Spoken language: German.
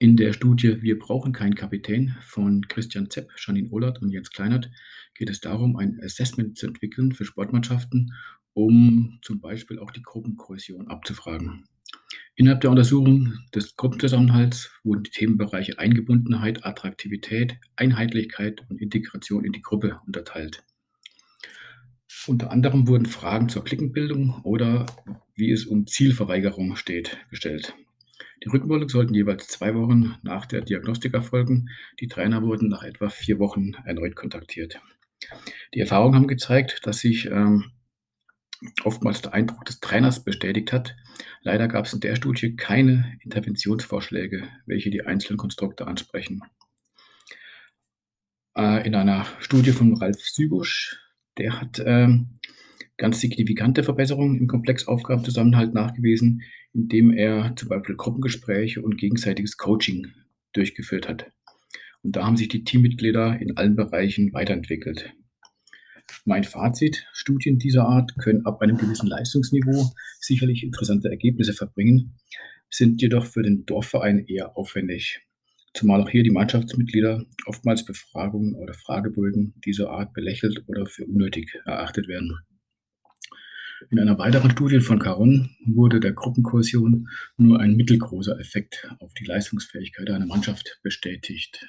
In der Studie „Wir brauchen keinen Kapitän“ von Christian Zepp, Janine Ohlert und Jens Kleinert geht es darum, ein Assessment zu entwickeln für Sportmannschaften, um zum Beispiel auch die Gruppenkohäsion abzufragen. Innerhalb der Untersuchung des Gruppenzusammenhalts wurden die Themenbereiche Eingebundenheit, Attraktivität, Einheitlichkeit und Integration in die Gruppe unterteilt. Unter anderem wurden Fragen zur Klickenbildung oder wie es um Zielverweigerung steht, gestellt. Die Rückmeldungen sollten jeweils zwei Wochen nach der Diagnostik erfolgen. Die Trainer wurden nach etwa vier Wochen erneut kontaktiert. Die Erfahrungen haben gezeigt, dass sich ähm, oftmals der Eindruck des Trainers bestätigt hat. Leider gab es in der Studie keine Interventionsvorschläge, welche die einzelnen Konstrukte ansprechen. Äh, in einer Studie von Ralf Sübusch, der hat ähm, ganz signifikante Verbesserungen im Komplexaufgabenzusammenhalt nachgewiesen, indem er zum Beispiel Gruppengespräche und gegenseitiges Coaching durchgeführt hat. Und da haben sich die Teammitglieder in allen Bereichen weiterentwickelt. Mein Fazit, Studien dieser Art können ab einem gewissen Leistungsniveau sicherlich interessante Ergebnisse verbringen, sind jedoch für den Dorfverein eher aufwendig. Zumal auch hier die Mannschaftsmitglieder oftmals Befragungen oder Fragebögen dieser Art belächelt oder für unnötig erachtet werden. In einer weiteren Studie von Caron wurde der Gruppenkohäsion nur ein mittelgroßer Effekt auf die Leistungsfähigkeit einer Mannschaft bestätigt.